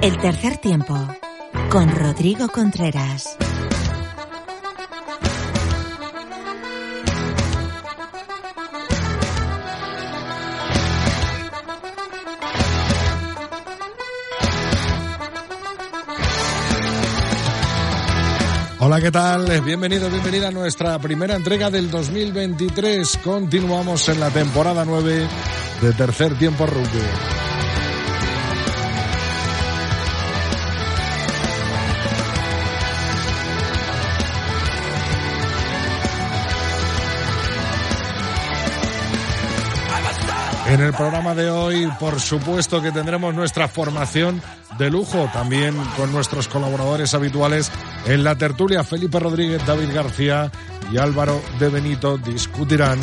El tercer tiempo con Rodrigo Contreras. Hola, ¿qué tal? Bienvenido, bienvenida a nuestra primera entrega del 2023. Continuamos en la temporada 9 de Tercer Tiempo Rugby. En el programa de hoy, por supuesto que tendremos nuestra formación de lujo, también con nuestros colaboradores habituales en la tertulia. Felipe Rodríguez, David García y Álvaro de Benito discutirán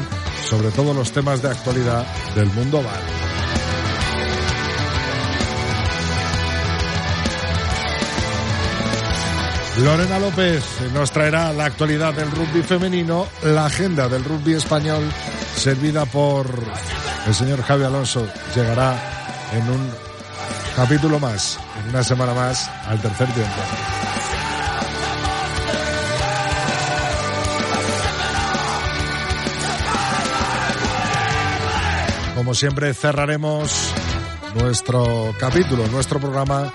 sobre todos los temas de actualidad del mundo bar. Lorena López nos traerá la actualidad del rugby femenino, la agenda del rugby español, servida por el señor Javi Alonso. Llegará en un capítulo más, en una semana más, al tercer tiempo. Como siempre cerraremos nuestro capítulo, nuestro programa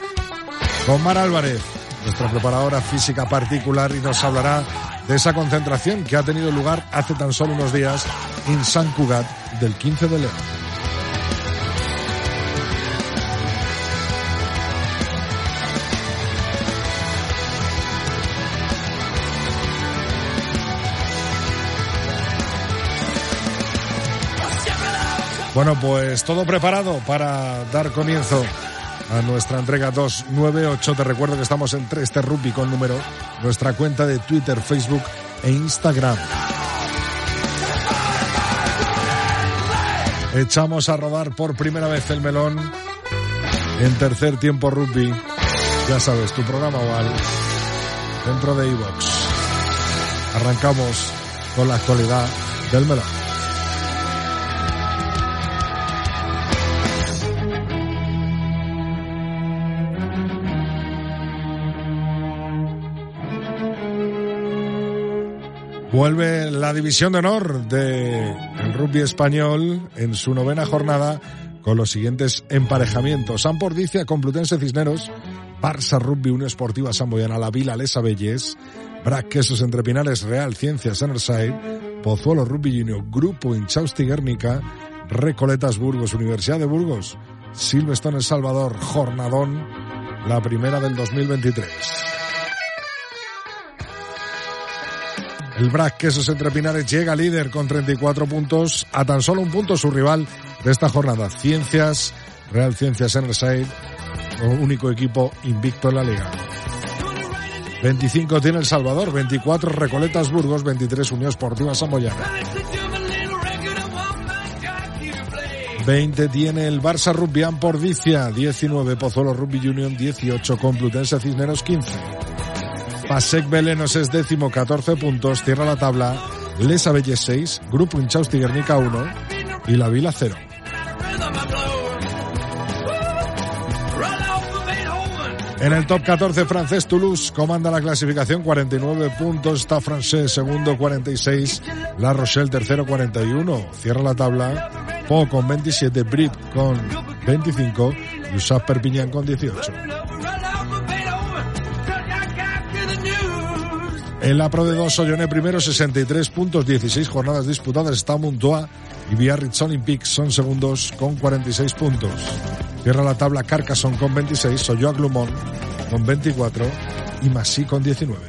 con Mar Álvarez, nuestra preparadora física particular, y nos hablará de esa concentración que ha tenido lugar hace tan solo unos días en San Cugat del 15 de León. Bueno, pues todo preparado para dar comienzo a nuestra entrega 298. Te recuerdo que estamos en este rugby con número, nuestra cuenta de Twitter, Facebook e Instagram. Echamos a rodar por primera vez el melón en tercer tiempo rugby. Ya sabes, tu programa oval dentro de Evox. Arrancamos con la actualidad del melón. Vuelve la división de honor del rugby español en su novena jornada con los siguientes emparejamientos. San Pordicia, Complutense Cisneros, Barça Rugby, Unión Esportiva Samboyana, La Vila, Lesa Belles, Brac Quesos Entre Pinares, Real Ciencias Enerside, Pozuelo Rugby Junior, Grupo Inchausti Guernica, Recoletas Burgos, Universidad de Burgos, Silveston El Salvador, Jornadón, la primera del 2023. El Brac Quesos Entre Pinares llega líder con 34 puntos, a tan solo un punto su rival de esta jornada. Ciencias, Real Ciencias Enerside, único equipo invicto en la liga. 25 tiene El Salvador, 24 Recoletas Burgos, 23 Unión Esportiva Samoyana. 20 tiene el Barça Rugby Pordicia, 19 Pozuelo Rugby Union, 18 Complutense Cisneros, 15. Pasec Belenos es décimo, 14 puntos, cierra la tabla. Les Abelles 6, Grupo Inchausti Guernica 1 y La Vila 0. En el top 14, francés Toulouse comanda la clasificación, 49 puntos. Está francés, segundo, 46. La Rochelle, tercero, 41. Cierra la tabla. Po con 27, Brip con 25. Y Usap Perpignan con 18. En la Pro de 2, Soyoné primero, 63 puntos, 16 jornadas disputadas. Está y Biarritz Olympique son segundos con 46 puntos. Cierra la tabla Carcassonne con 26, Soyoa Glumont con 24 y Massy con 19.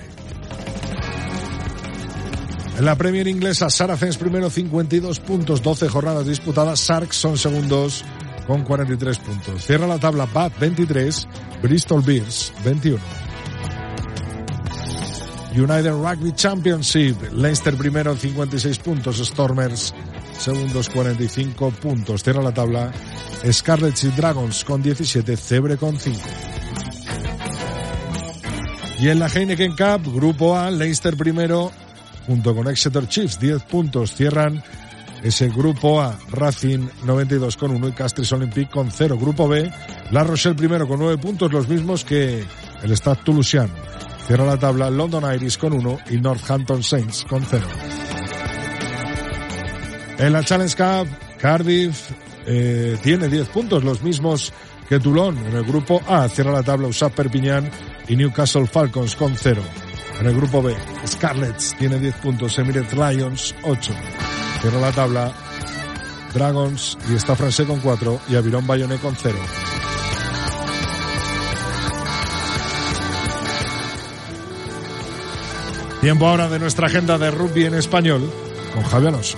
En la Premier inglesa, Saracens primero 52 puntos, 12 jornadas disputadas, Sarks son segundos con 43 puntos. Cierra la tabla Bath 23, Bristol Bears 21. United Rugby Championship, Leicester primero 56 puntos, Stormers segundos 45 puntos. Cierra la tabla Scarlets y Dragons con 17, Cebre con 5. Y en la Heineken Cup, Grupo A, Leicester primero, junto con Exeter Chiefs, 10 puntos. Cierran ese Grupo A, Racing 92 con 1 y Castries Olympique con 0. Grupo B, La Rochelle primero con 9 puntos, los mismos que el Stade Toulousain. Cierra la tabla London Irish con 1 y Northampton Saints con 0. En la Challenge Cup, Cardiff eh, tiene 10 puntos, los mismos que Toulon. En el grupo A cierra la tabla USAP Perpignan y Newcastle Falcons con 0. En el grupo B, Scarlets tiene 10 puntos, Emirates Lions 8. Cierra la tabla Dragons y está Francés con 4 y Aviron Bayonne con 0. Tiempo ahora de nuestra agenda de rugby en español con Javier Alonso.